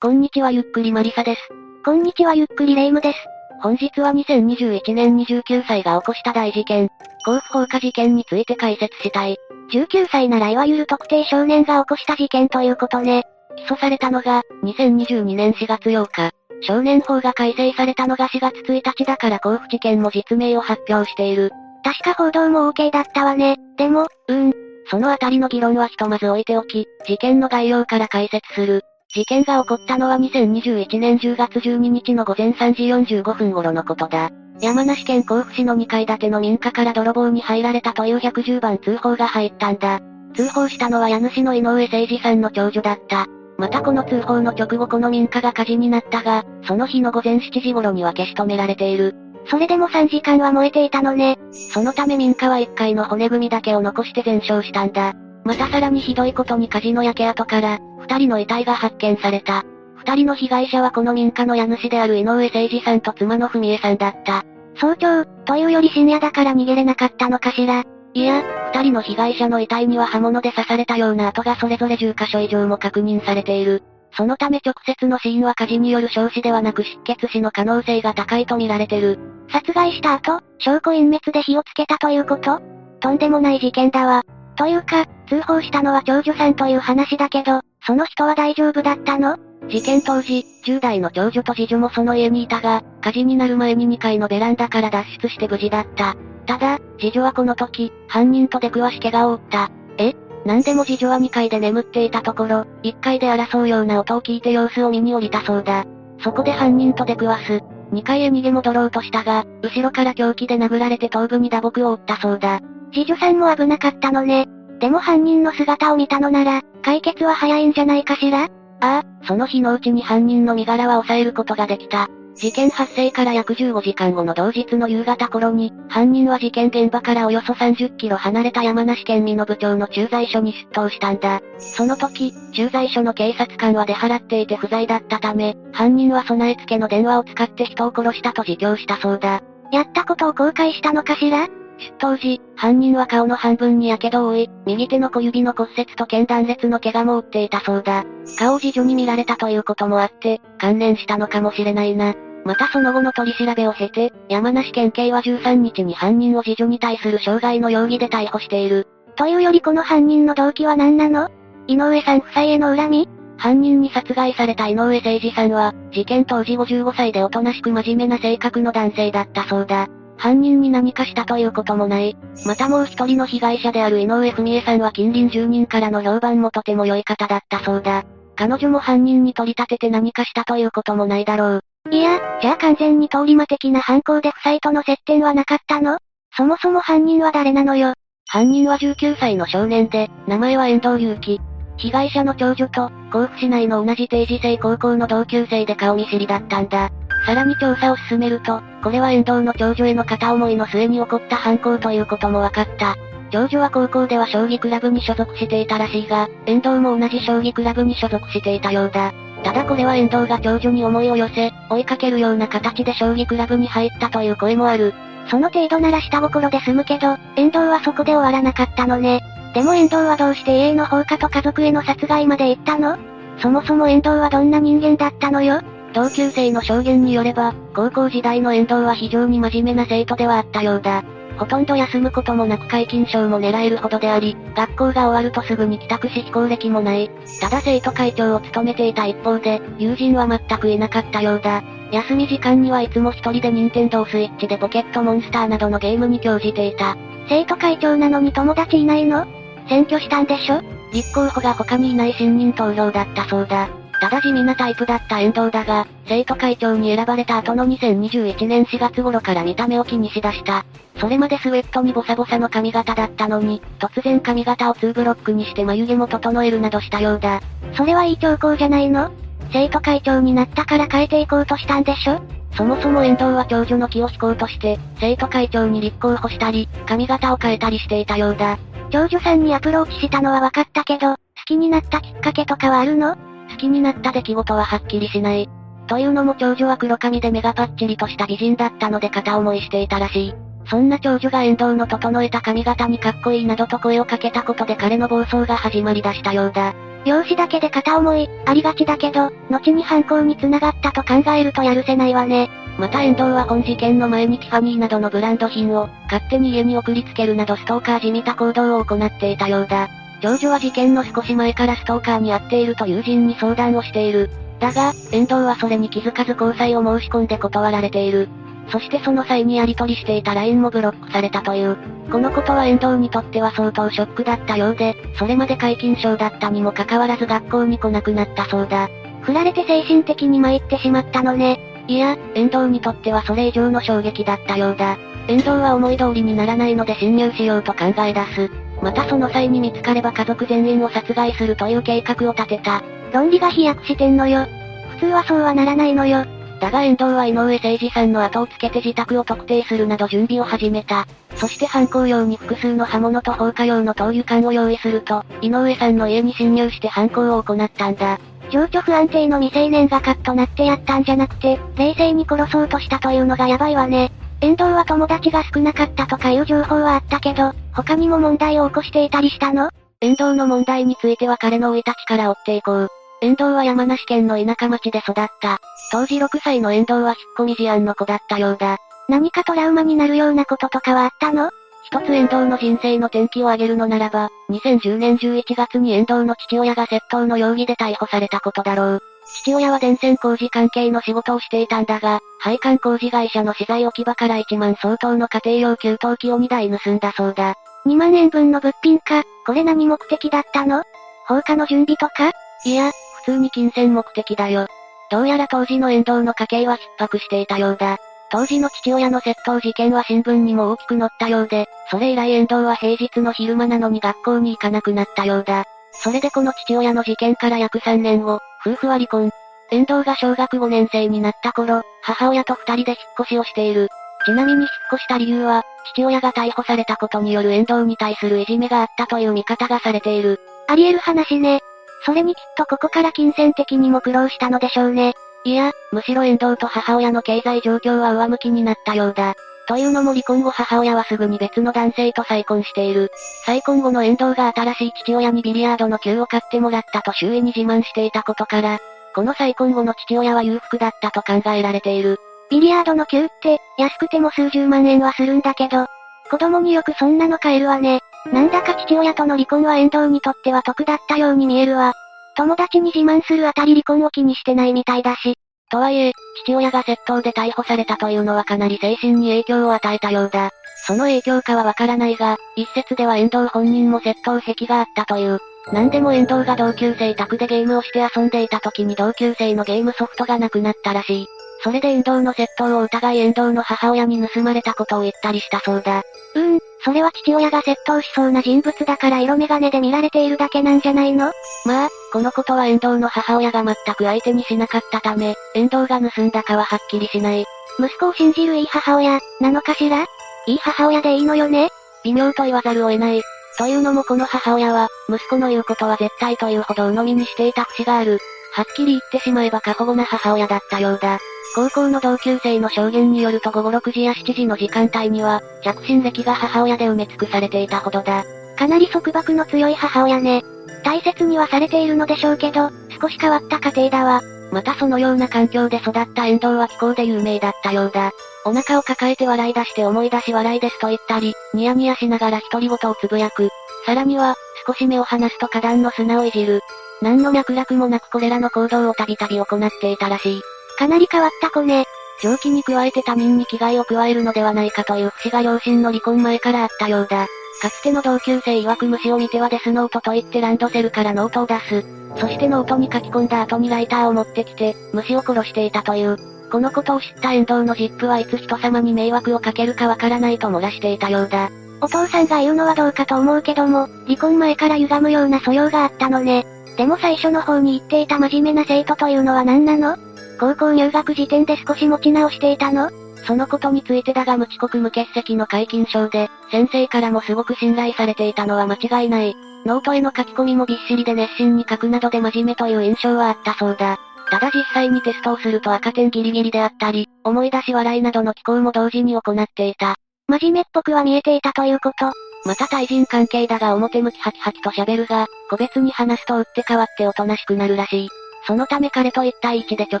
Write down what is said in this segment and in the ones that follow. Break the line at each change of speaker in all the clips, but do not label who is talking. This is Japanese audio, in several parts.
こんにちはゆっくりマリサです。
こんにちはゆっくりレイムです。
本日は2021年29歳が起こした大事件、甲府放火事件について解説したい。
19歳ならいわゆる特定少年が起こした事件ということね。
起訴されたのが、2022年4月8日。少年法が改正されたのが4月1日だから甲府事件も実名を発表している。
確か報道も OK だったわね。でも、
うん。そのあたりの議論はひとまず置いておき、事件の概要から解説する。事件が起こったのは2021年10月12日の午前3時45分頃のことだ。山梨県甲府市の2階建ての民家から泥棒に入られたという110番通報が入ったんだ。通報したのは家主の井上誠二さんの長女だった。またこの通報の直後この民家が火事になったが、その日の午前7時頃には消し止められている。
それでも3時間は燃えていたのね。
そのため民家は1階の骨組みだけを残して全焼したんだ。またさらにひどいことに火事の焼け跡から、二人の遺体が発見された。二人の被害者はこの民家の家主である井上誠二さんと妻の文江さんだった。
早朝、というより深夜だから逃げれなかったのかしら。
いや、二人の被害者の遺体には刃物で刺されたような跡がそれぞれ10箇所以上も確認されている。そのため直接の死因は火事による焼死ではなく失血死の可能性が高いと見られてる。
殺害した後、証拠隠滅で火をつけたということ？とんでもない事件だわ。というか、通報したのは長女さんという話だけど、その人は大丈夫だったの？
事件当時、10代の長女と次女もその家にいたが、火事になる前に2階のベランダから脱出して無事だった。ただ、次女はこの時、犯人と出くわし怪我を負った。え？何でも次女は2階で眠っていたところ、1階で争うような音を聞いて様子を見に降りたそうだ。そこで犯人と出くわす。2階へ逃げ戻ろうとしたが、後ろから凶器で殴られて頭部に打撲を負ったそうだ。
次女さんも危なかったのね。でも犯人の姿を見たのなら、解決は早いんじゃないかしら？あ
あ、その日のうちに犯人の身柄は抑えることができた。事件発生から約15時間後の同日の夕方頃に、犯人は事件現場からおよそ30キロ離れた山梨県美濃部町の駐在所に出頭したんだ。その時、駐在所の警察官は出払っていて不在だったため、犯人は備え付けの電話を使って人を殺したと自供したそうだ。
やったことを後悔したのかしら？
出頭時、犯人は顔の半分に火傷を負い、右手の小指の骨折と腱断裂の怪我も負っていたそうだ。顔を次女に見られたということもあって、関連したのかもしれないな。またその後の取り調べを経て、山梨県警は13日に犯人を次女に対する傷害の容疑で逮捕している。
というよりこの犯人の動機は何なの？井上さん夫妻への恨み？
犯人に殺害された井上誠二さんは、事件当時55歳でおとなしく真面目な性格の男性だったそうだ。犯人に何かしたということもない。またもう一人の被害者である井上文江さんは近隣住人からの評判もとても良い方だったそうだ。彼女も犯人に取り立てて何かしたということもないだろう。
いや、じゃあ完全に通り魔的な犯行で夫妻との接点はなかったの？そもそも犯人は誰なのよ？
犯人は19歳の少年で、名前は遠藤祐樹。被害者の長女と、甲府市内の同じ定時制高校の同級生で顔見知りだったんだ。さらに調査を進めると、これは遠藤の長女への片思いの末に起こった犯行ということも分かった。長女は高校では将棋クラブに所属していたらしいが、遠藤も同じ将棋クラブに所属していたようだ。ただこれは遠藤が長女に思いを寄せ、追いかけるような形で将棋クラブに入ったという声もある。
その程度なら下心で済むけど、遠藤はそこで終わらなかったのね。でも遠藤はどうして家の放火と家族への殺害まで行ったの？そもそも遠藤はどんな人間だったのよ？
同級生の証言によれば、高校時代の遠藤は非常に真面目な生徒ではあったようだ。ほとんど休むこともなく解禁賞も狙えるほどであり、学校が終わるとすぐに帰宅し非行歴もない。ただ生徒会長を務めていた一方で、友人は全くいなかったようだ。休み時間にはいつも一人で任天堂スイッチでポケットモンスターなどのゲームに興じていた。
生徒会長なのに友達いないの？選挙したんでしょ？
立候補が他にいない新任投票だったそうだ。ただ地味なタイプだった遠藤だが、生徒会長に選ばれた後の2021年4月頃から見た目を気にしだした。それまでスウェットにボサボサの髪型だったのに、突然髪型を2ブロックにして眉毛も整えるなどしたようだ。
それはいい兆候じゃないの？生徒会長になったから変えていこうとしたんでしょ？
そもそも遠藤は長女の気を引こうとして、生徒会長に立候補したり、髪型を変えたりしていたようだ。
長女さんにアプローチしたのは分かったけど、好きになったきっかけとかはあるの？
好きになった出来事ははっきりしない。というのも長女は黒髪で目がパッチリとした美人だったので片思いしていたらしい。そんな長女が遠藤の整えた髪型にかっこいいなどと声をかけたことで彼の暴走が始まりだしたようだ。
容姿だけで片思い、ありがちだけど、後に犯行に繋がったと考えるとやるせないわね。
また遠藤は本事件の前にティファニーなどのブランド品を、勝手に家に送りつけるなどストーカーじみた行動を行っていたようだ。長女は事件の少し前からストーカーに遭っていると友人に相談をしている。だが、遠藤はそれに気づかず交際を申し込んで断られている。そしてその際にやり取りしていた LINE もブロックされたという。このことは遠藤にとっては相当ショックだったようで、それまで解禁症だったにもかかわらず学校に来なくなったそうだ。
振られて精神的に参ってしまったのね。
いや、遠藤にとってはそれ以上の衝撃だったようだ。遠藤は思い通りにならないので侵入しようと考え出す。またその際に見つかれば家族全員を殺害するという計画を立てた。
論理が飛躍してんのよ。普通はそうはならないのよ。
だが遠藤は井上誠二さんの後をつけて自宅を特定するなど準備を始めた。そして犯行用に複数の刃物と放火用の灯油缶を用意すると、井上さんの家に侵入して犯行を行ったんだ。
情緒不安定の未成年がカッとなってやったんじゃなくて、冷静に殺そうとしたというのがやばいわね。遠藤は友達が少なかったとかいう情報はあったけど、他にも問題を起こしていたりしたの？
遠藤の問題については彼の生い立ちから追っていこう。遠藤は山梨県の田舎町で育った。当時6歳の遠藤は引っ込み思案の子だったようだ。
何かトラウマになるようなこととかはあったの？
一つ遠藤の人生の転機を挙げるのならば、2010年11月に遠藤の父親が窃盗の容疑で逮捕されたことだろう。父親は電線工事関係の仕事をしていたんだが、配管工事会社の資材置き場から1万相当の家庭用給湯器を2台盗んだそうだ。
2万円分の物品か、これ何目的だったの？放火の準備とか？
いや、普通に金銭目的だよ。どうやら当時の遠藤の家計は逼迫していたようだ。当時の父親の窃盗事件は新聞にも大きく載ったようで、それ以来遠藤は平日の昼間なのに学校に行かなくなったようだ。それでこの父親の事件から約3年後、夫婦は離婚。遠藤が小学5年生になった頃、母親と二人で引っ越しをしている。ちなみに引っ越した理由は、父親が逮捕されたことによる遠藤に対するいじめがあったという見方がされている。
あり得る話ね。それにきっとここから金銭的にも苦労したのでしょうね。
いや、むしろ遠藤と母親の経済状況は上向きになったようだ。というのも離婚後母親はすぐに別の男性と再婚している。再婚後の遠藤が新しい父親にビリヤードの球を買ってもらったと周囲に自慢していたことから、この再婚後の父親は裕福だったと考えられている。
ビリヤードの球って、安くても数十万円はするんだけど、子供によくそんなの買えるわね。なんだか父親との離婚は遠藤にとっては得だったように見えるわ。友達に自慢するあたり離婚を気にしてないみたいだし。
とはいえ、父親が窃盗で逮捕されたというのはかなり精神に影響を与えたようだ。その影響かはわからないが、一説では遠藤本人も窃盗癖があったという。なんでも遠藤が同級生宅でゲームをして遊んでいた時に同級生のゲームソフトがなくなったらしい。それで遠藤の窃盗を疑い遠藤の母親に盗まれたことを言ったりしたそうだ。
うーん、それは父親が窃盗しそうな人物だから色眼鏡で見られているだけなんじゃないの？
まあ、このことは遠藤の母親が全く相手にしなかったため、遠藤が盗んだかははっきりしない。
息子を信じるいい母親、なのかしら？いい母親でいいのよね？
微妙と言わざるを得ない。というのもこの母親は、息子の言うことは絶対というほど鵜呑みにしていた節がある。はっきり言ってしまえば過保護な母親だったようだ。高校の同級生の証言によると午後6時や7時の時間帯には、着信歴が母親で埋め尽くされていたほどだ。
かなり束縛の強い母親ね。大切にはされているのでしょうけど、少し変わった家庭だわ。
またそのような環境で育った遠藤は奇行で有名だったようだ。お腹を抱えて笑い出して思い出し笑いですと言ったり、ニヤニヤしながら独り言をつぶやく。さらには、少し目を離すと花壇の砂をいじる。何の脈絡もなくこれらの行動をたびたび行っていたらしい。
かなり変わった子ね。
奇行に加えて他人に危害を加えるのではないかという節が両親の離婚前からあったようだ。かつての同級生曰く虫を見てはデスノートと言ってランドセルからノートを出す。そしてノートに書き込んだ後にライターを持ってきて、虫を殺していたという。このことを知った遠藤の実父はいつ人様に迷惑をかけるかわからないと漏らしていたようだ。
お父さんが言うのはどうかと思うけども、離婚前から歪むような素養があったのね。でも最初の方に言っていた真面目な生徒というのは何なの？高校入学時点で少し持ち直していたの？
そのことについてだが無遅刻無欠席の皆勤賞で、先生からもすごく信頼されていたのは間違いない。ノートへの書き込みもびっしりで熱心に書くなどで真面目という印象はあったそうだ。ただ実際にテストをすると赤点ギリギリであったり、思い出し笑いなどの機構も同時に行っていた。
真面目っぽくは見えていたということ？
また対人関係だが表向きハキハキと喋るが、個別に話すと打って変わっておとなしくなるらしい。そのため彼と1対1で直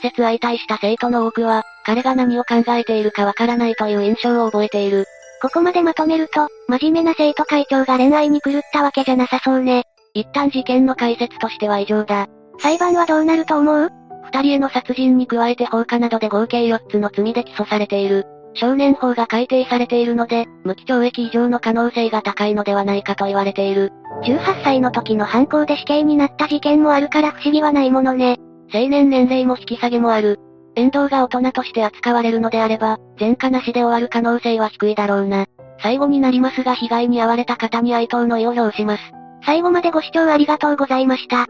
接相対した生徒の多くは、彼が何を考えているかわからないという印象を覚えている。
ここまでまとめると、真面目な生徒会長が恋愛に狂ったわけじゃなさそうね。
一旦事件の解説としては異常だ。
裁判はどうなると思う？
二人への殺人に加えて放火などで合計4つの罪で起訴されている。少年法が改定されているので、無期懲役以上の可能性が高いのではないかと言われている。
18歳の時の犯行で死刑になった事件もあるから不思議はないものね。
成年年齢も引き下げもある。遠藤が大人として扱われるのであれば、前科なしで終わる可能性は低いだろうな。最後になりますが被害に遭われた方に哀悼の意を表します。
最後までご視聴ありがとうございました。